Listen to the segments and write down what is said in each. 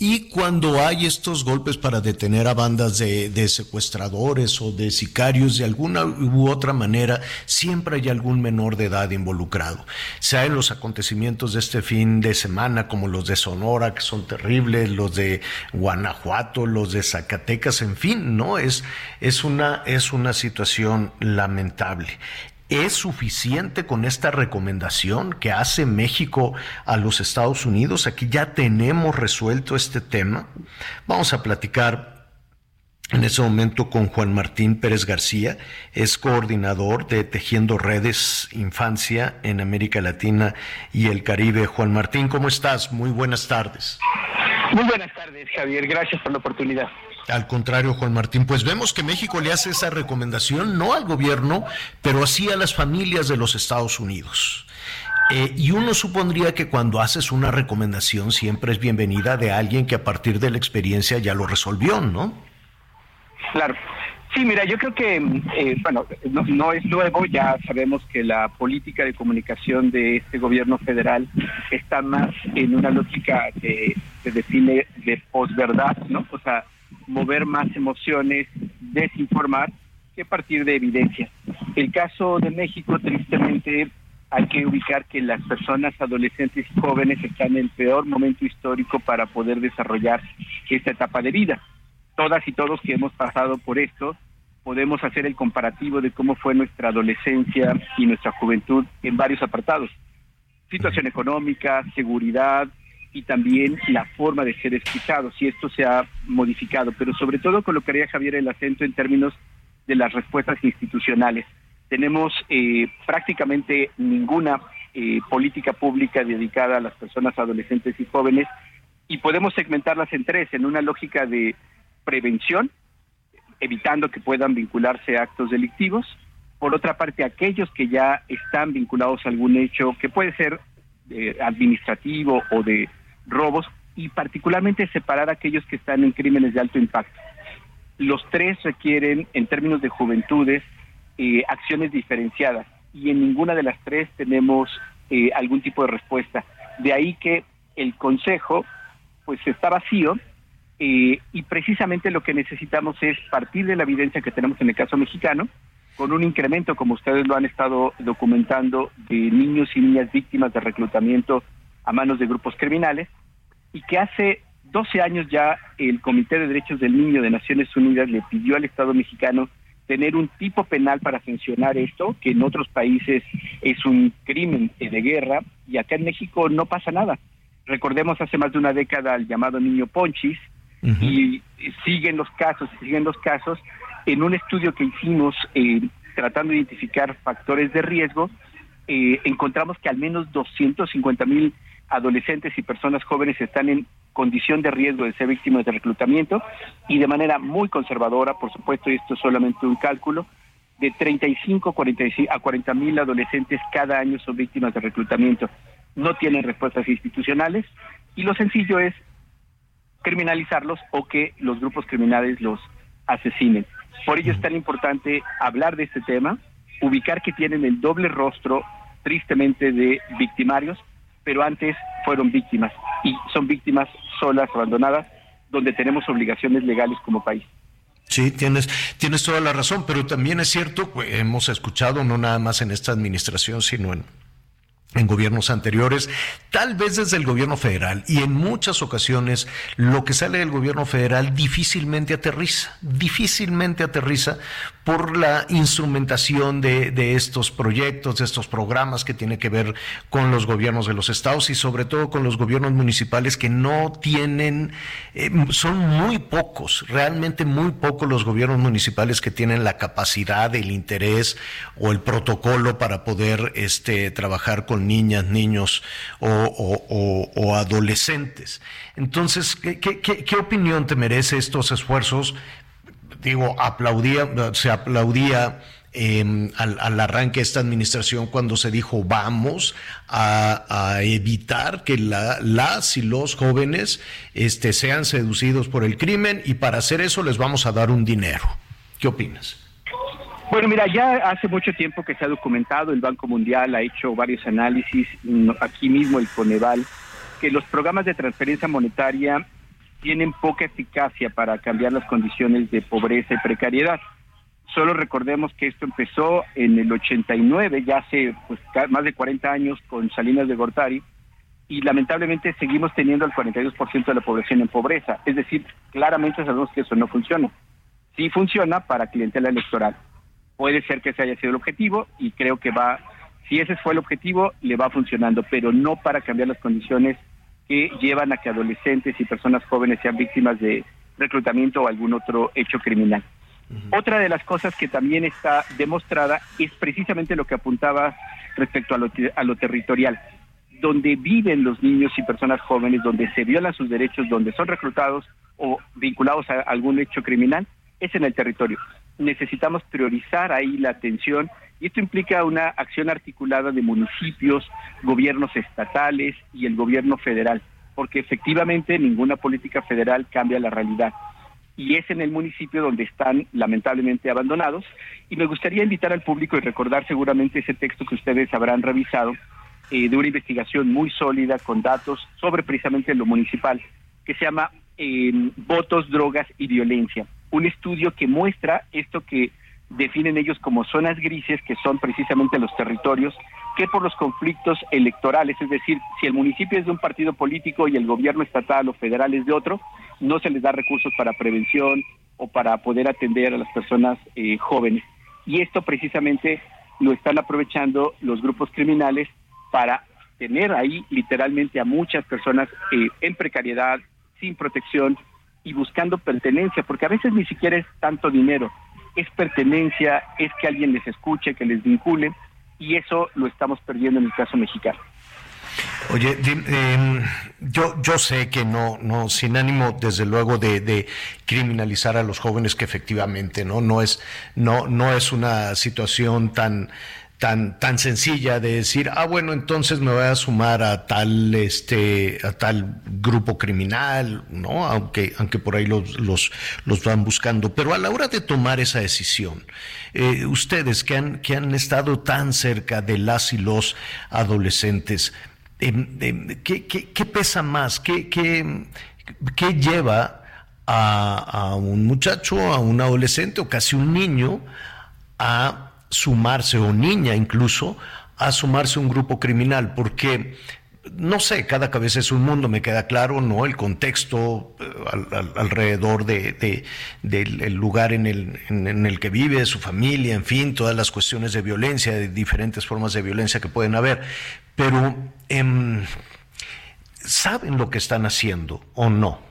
Y cuando hay estos golpes para detener a bandas de, secuestradores o de sicarios de alguna u otra manera, siempre hay algún menor de edad involucrado. Sea en los acontecimientos de este fin de semana, como los de Sonora, que son terribles, los de Guanajuato, los de Zacatecas, en fin, ¿no? Es, es, una, es una situación lamentable. ¿Es suficiente con esta recomendación que hace México a los Estados Unidos? Aquí ya tenemos resuelto este tema. Vamos a platicar en ese momento con Juan Martín Pérez García, es coordinador de Tejiendo Redes Infancia en América Latina y el Caribe. Juan Martín, ¿cómo estás? Muy buenas tardes. Muy buenas tardes, Javier. Gracias por la oportunidad. Al contrario, Juan Martín, pues vemos que México le hace esa recomendación no al gobierno, pero sí a las familias de los Estados Unidos. Eh, y uno supondría que cuando haces una recomendación siempre es bienvenida de alguien que a partir de la experiencia ya lo resolvió, ¿no? Claro. Sí, mira, yo creo que, eh, bueno, no, no, es nuevo, ya sabemos que la política de comunicación de este gobierno federal está más en una lógica que se define de posverdad, ¿no? O sea, mover más emociones, desinformar, que partir de evidencia. El caso de México, tristemente, hay que ubicar que las personas adolescentes y jóvenes están en el peor momento histórico para poder desarrollar esta etapa de vida. Todas y todos que hemos pasado por esto, podemos hacer el comparativo de cómo fue nuestra adolescencia y nuestra juventud en varios apartados. Situación económica, seguridad, y también la forma de ser escuchados, y esto se ha modificado, pero sobre todo colocaría Javier el acento en términos de las respuestas institucionales. Tenemos eh, prácticamente ninguna eh, política pública dedicada a las personas adolescentes y jóvenes y podemos segmentarlas en tres, en una lógica de prevención, evitando que puedan vincularse a actos delictivos, por otra parte aquellos que ya están vinculados a algún hecho que puede ser eh, administrativo o de robos y particularmente separar aquellos que están en crímenes de alto impacto. Los tres requieren, en términos de juventudes, eh, acciones diferenciadas y en ninguna de las tres tenemos eh, algún tipo de respuesta. De ahí que el Consejo pues está vacío eh, y precisamente lo que necesitamos es partir de la evidencia que tenemos en el caso mexicano, con un incremento, como ustedes lo han estado documentando, de niños y niñas víctimas de reclutamiento a manos de grupos criminales y que hace 12 años ya el Comité de Derechos del Niño de Naciones Unidas le pidió al Estado mexicano tener un tipo penal para sancionar esto, que en otros países es un crimen de guerra y acá en México no pasa nada. Recordemos hace más de una década al llamado niño Ponchis y siguen los casos, siguen los casos. En un estudio que hicimos eh, tratando de identificar factores de riesgo, eh, encontramos que al menos 250 mil adolescentes y personas jóvenes están en condición de riesgo de ser víctimas de reclutamiento y de manera muy conservadora, por supuesto, y esto es solamente un cálculo, de 35 a 40 mil adolescentes cada año son víctimas de reclutamiento. No tienen respuestas institucionales y lo sencillo es criminalizarlos o que los grupos criminales los asesinen. Por ello es tan importante hablar de este tema, ubicar que tienen el doble rostro, tristemente, de victimarios, pero antes fueron víctimas y son víctimas solas, abandonadas, donde tenemos obligaciones legales como país. Sí, tienes, tienes toda la razón, pero también es cierto, pues, hemos escuchado, no nada más en esta administración, sino en en gobiernos anteriores, tal vez desde el gobierno federal, y en muchas ocasiones lo que sale del gobierno federal difícilmente aterriza, difícilmente aterriza por la instrumentación de, estos proyectos, de estos programas que tiene que ver con los gobiernos de los estados y sobre todo con los gobiernos municipales que no tienen, eh, son muy pocos, realmente muy pocos los gobiernos municipales que tienen la capacidad, el interés o el protocolo para poder este, trabajar con niñas, niños o, adolescentes. Entonces, ¿qué, opinión te merece estos esfuerzos? Digo, aplaudía, se aplaudía em, al, arranque de esta administración cuando se dijo vamos a, evitar que las y los jóvenes este, sean seducidos por el crimen y para hacer eso les vamos a dar un dinero. ¿Qué opinas? Bueno, mira, ya hace mucho tiempo que se ha documentado, el Banco Mundial ha hecho varios análisis, aquí mismo el Coneval, que los programas de transferencia monetaria tienen poca eficacia para cambiar las condiciones de pobreza y precariedad. Solo recordemos que esto empezó en el 89, ya hace pues, más de 40 años con Salinas de Gortari, y lamentablemente seguimos teniendo el 42% de la población en pobreza. Es decir, claramente sabemos que eso no funciona. Sí funciona para clientela electoral puede ser que ese haya sido el objetivo y creo que va, si ese fue el objetivo, le va funcionando, pero no para cambiar las condiciones que llevan a que adolescentes y personas jóvenes sean víctimas de reclutamiento o algún otro hecho criminal. Otra de las cosas que también está demostrada es precisamente lo que apuntaba respecto a lo, a lo territorial, donde viven los niños y personas jóvenes, donde se violan sus derechos, donde son reclutados o vinculados a algún hecho criminal, es en el territorio necesitamos priorizar ahí la atención y esto implica una acción articulada de municipios, gobiernos estatales y el gobierno federal, porque efectivamente ninguna política federal cambia la realidad. Y es en el municipio donde están lamentablemente abandonados. Y me gustaría invitar al público y recordar seguramente ese texto que ustedes habrán revisado, eh, de una investigación muy sólida con datos sobre precisamente lo municipal, que se llama eh, Votos, Drogas y Violencia un estudio que muestra esto que definen ellos como zonas grises, que son precisamente los territorios, que por los conflictos electorales, es decir, si el municipio es de un partido político y el gobierno estatal o federal es de otro, no se les da recursos para prevención o para poder atender a las personas eh, jóvenes. Y esto precisamente lo están aprovechando los grupos criminales para tener ahí literalmente a muchas personas eh, en precariedad, sin protección, y buscando pertenencia, porque a veces ni siquiera es tanto dinero, es pertenencia, es que alguien les escuche, que les vincule, y eso lo estamos perdiendo en el caso mexicano. Oye, em, yo, yo sé que no, no, sin ánimo, desde luego, de, de, criminalizar a los jóvenes, que efectivamente no, no es, no, no es una situación tan tan, tan sencilla de decir, ah, bueno, entonces me voy a sumar a tal, este, a tal grupo criminal, ¿no? Aunque, aunque por ahí los, los, los van buscando. Pero a la hora de tomar esa decisión, eh, ustedes que han, que han estado tan cerca de las y los adolescentes, em, em, ¿qué, qué, qué, pesa más? ¿Qué, qué, qué lleva a, a un muchacho, a un adolescente o casi un niño a sumarse, o niña incluso, a sumarse a un grupo criminal, porque no sé, cada cabeza es un mundo, me queda claro, ¿no? El contexto eh, alrededor de, del lugar en el, en, el que vive, su familia, en fin, todas las cuestiones de violencia, de diferentes formas de violencia que pueden haber. Pero, em, ¿saben lo que están haciendo o no?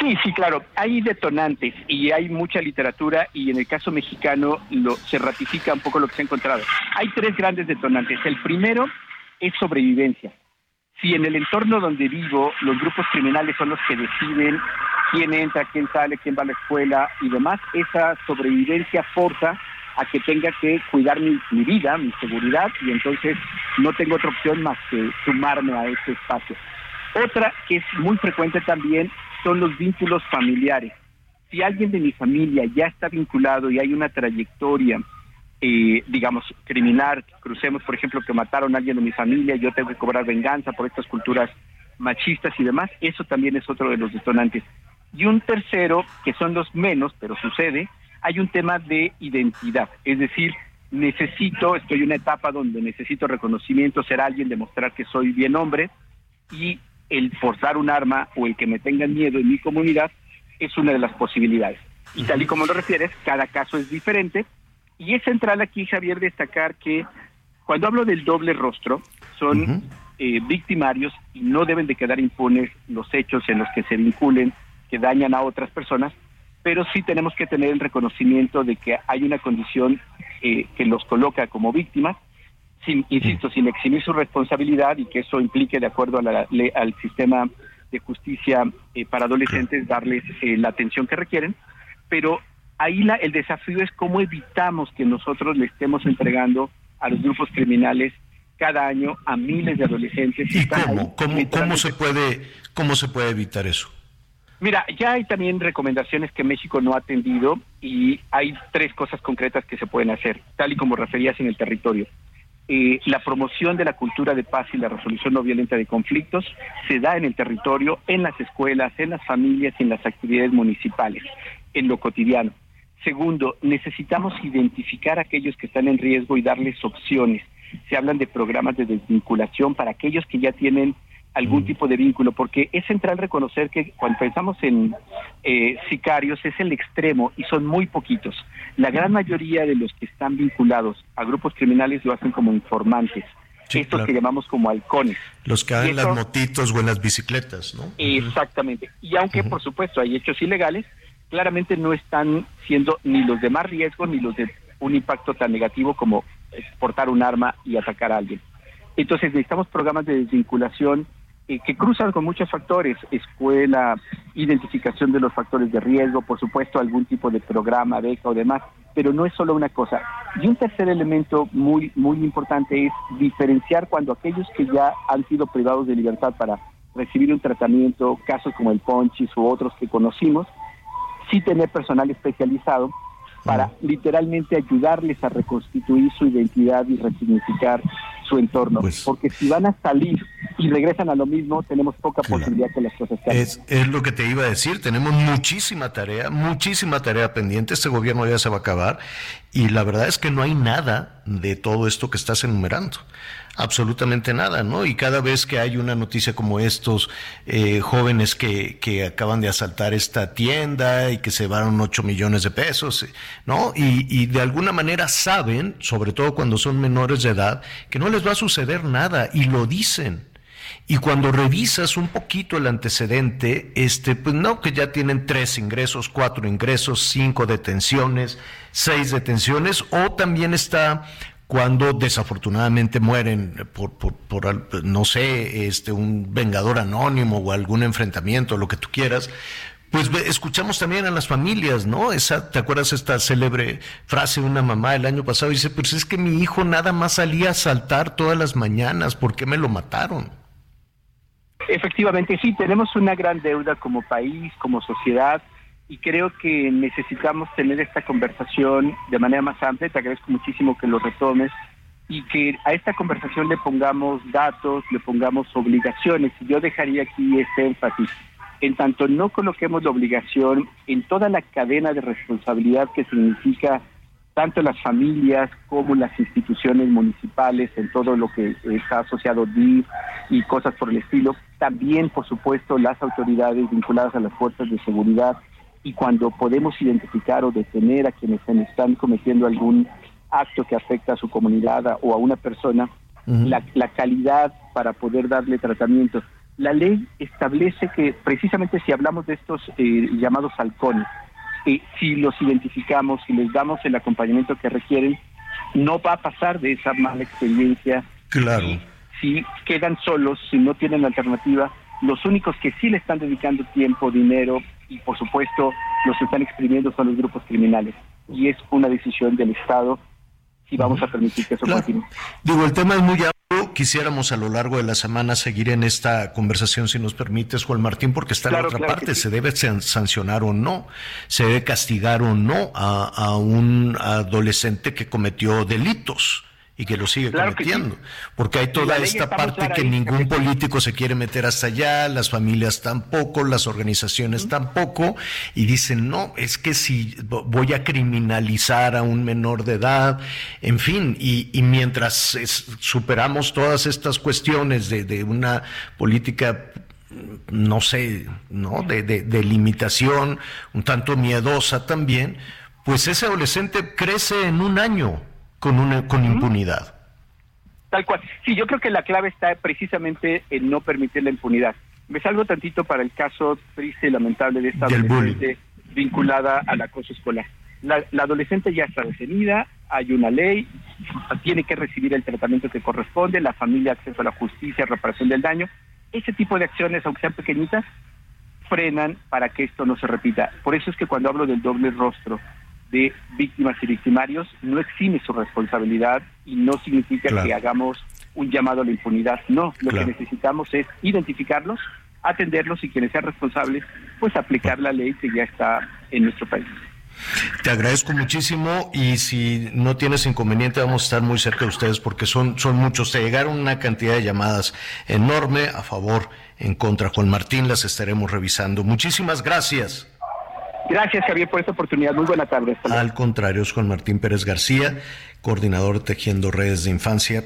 Sí, sí, claro. Hay detonantes y hay mucha literatura y en el caso mexicano lo, se ratifica un poco lo que se ha encontrado. Hay tres grandes detonantes. El primero es sobrevivencia. Si en el entorno donde vivo los grupos criminales son los que deciden quién entra, quién sale, quién va a la escuela y demás, esa sobrevivencia forza a que tenga que cuidar mi, mi vida, mi seguridad y entonces no tengo otra opción más que sumarme a ese espacio. Otra que es muy frecuente también son los vínculos familiares. Si alguien de mi familia ya está vinculado y hay una trayectoria, eh, digamos, criminal, crucemos, por ejemplo, que mataron a alguien de mi familia, yo tengo que cobrar venganza por estas culturas machistas y demás, eso también es otro de los detonantes. Y un tercero, que son los menos, pero sucede, hay un tema de identidad, es decir, necesito, estoy en una etapa donde necesito reconocimiento, ser alguien, demostrar que soy bien hombre y el forzar un arma o el que me tengan miedo en mi comunidad es una de las posibilidades. Y tal y como lo refieres, cada caso es diferente. Y es central aquí, Javier, destacar que cuando hablo del doble rostro, son eh, victimarios y no deben de quedar impunes los hechos en los que se vinculen, que dañan a otras personas, pero sí tenemos que tener el reconocimiento de que hay una condición eh, que los coloca como víctimas, sin, insisto, sin eximir su responsabilidad y que eso implique, de acuerdo a la, al sistema de justicia eh, para adolescentes, darles eh, la atención que requieren, pero ahí la, el desafío es cómo evitamos que nosotros le estemos entregando a los grupos criminales cada año a miles de adolescentes. ¿Y cómo? ¿Cómo, ¿Cómo, se puede, ¿Cómo se puede evitar eso? Mira, ya hay también recomendaciones que México no ha atendido y hay tres cosas concretas que se pueden hacer, tal y como referías en el territorio. Eh, la promoción de la cultura de paz y la resolución no violenta de conflictos se da en el territorio, en las escuelas, en las familias y en las actividades municipales, en lo cotidiano. Segundo, necesitamos identificar a aquellos que están en riesgo y darles opciones. Se hablan de programas de desvinculación para aquellos que ya tienen algún mm. tipo de vínculo, porque es central reconocer que cuando pensamos en eh, sicarios es el extremo y son muy poquitos. La gran mayoría de los que están vinculados a grupos criminales lo hacen como informantes. estos que llamamos como halcones. Los que dan las motitos o en las bicicletas, ¿no? Exactamente. Y aunque, por supuesto, hay hechos ilegales, claramente no están siendo ni los de más riesgo ni los de un impacto tan negativo como exportar un arma y atacar a alguien. Entonces necesitamos programas de desvinculación eh, que cruzan con muchos factores, escuela, identificación de los factores de riesgo, por supuesto algún tipo de programa, beca o demás, pero no es solo una cosa. Y un tercer elemento muy, muy importante es diferenciar cuando aquellos que ya han sido privados de libertad para recibir un tratamiento, casos como el Ponchis u otros que conocimos, sí tener personal especializado para literalmente ayudarles a reconstituir su identidad y resignificar su entorno. Pues Porque si van a salir y regresan a lo mismo, tenemos poca posibilidad que las cosas cambien. Es, es, lo que te iba a decir, tenemos muchísima tarea, muchísima tarea pendiente, este gobierno ya se va a acabar y la verdad es que no hay nada de todo esto que estás enumerando absolutamente nada, ¿no? Y cada vez que hay una noticia como estos eh, jóvenes que, que acaban de asaltar esta tienda y que se llevaron 8 millones de pesos, ¿no? Y, y de alguna manera saben, sobre todo cuando son menores de edad, que no les va a suceder nada y lo dicen. Y cuando revisas un poquito el antecedente, este, pues no, que ya tienen tres ingresos, cuatro ingresos, cinco detenciones, seis detenciones, o también está cuando desafortunadamente mueren por, por, por, no sé, este, un vengador anónimo o algún enfrentamiento, lo que tú quieras, pues escuchamos también a las familias, ¿no? Esa, ¿te acuerdas esta célebre frase de una mamá el año pasado? Dice, pues es que mi hijo nada más salía a saltar todas las mañanas, ¿por qué me lo mataron? Efectivamente, sí, tenemos una gran deuda como país, como sociedad, y creo que necesitamos tener esta conversación de manera más amplia. Te agradezco muchísimo que lo retomes y que a esta conversación le pongamos datos, le pongamos obligaciones. Y yo dejaría aquí este énfasis. En tanto no coloquemos la obligación en toda la cadena de responsabilidad que significa tanto las familias como las instituciones municipales, en todo lo que está asociado DIF y cosas por el estilo, también, por supuesto, las autoridades vinculadas a las fuerzas de seguridad, y cuando podemos identificar o detener a quienes están cometiendo algún acto que afecta a su comunidad o a una persona, la, calidad para poder darle tratamiento. La ley establece que precisamente si hablamos de estos eh, llamados halcones, eh, si los identificamos, si les damos el acompañamiento que requieren, no va a pasar de esa mala experiencia. Claro. si quedan solos, si no tienen alternativa, los únicos que sí le están dedicando tiempo, dinero y por supuesto los que están exprimiendo son los grupos criminales. Y es una decisión del Estado si vamos a permitir que eso continúe. Digo, el tema es muy amplio. Quisiéramos a lo largo de la semana seguir en esta conversación, si nos permites, Juan Martín, porque está en la otra parte. ¿Se debe sancionar o no? ¿Se debe castigar o no a, a un adolescente que cometió delitos? Y que lo sigue cometiendo, porque hay toda esta parte que ningún político se quiere meter hasta allá, las familias tampoco, las organizaciones tampoco, y dicen, no, es que si voy a criminalizar a un menor de edad, en fin, y, mientras superamos todas estas cuestiones de, de una política no sé, ¿no? De, de, limitación, un tanto miedosa también, pues ese adolescente crece en un año con, una, con impunidad. Tal cual. Sí, yo creo que la clave está precisamente en no permitir la impunidad. Me salgo tantito para el caso triste y lamentable de esta adolescente vinculada al acoso escolar. La, la, adolescente ya está detenida, hay una ley, tiene que recibir el tratamiento que corresponde, la familia acceso a la justicia, reparación del daño. Ese tipo de acciones, aunque sean pequeñitas, frenan para que esto no se repita. Por eso es que cuando hablo del doble rostro de víctimas y victimarios no exime su responsabilidad y no significa que hagamos un llamado a la impunidad. No, lo que necesitamos es identificarlos, atenderlos y quienes sean responsables, pues aplicar la ley que ya está en nuestro país. Te agradezco muchísimo y si no tienes inconveniente vamos a estar muy cerca de ustedes porque son, son muchos. Te llegaron una cantidad de llamadas enorme a favor, en contra. Juan Martín las estaremos revisando. Muchísimas gracias. Gracias, Javier, por esta oportunidad. Muy buena tarde. Al contrario, es Juan Martín Pérez García, coordinador Tejiendo Redes de Infancia.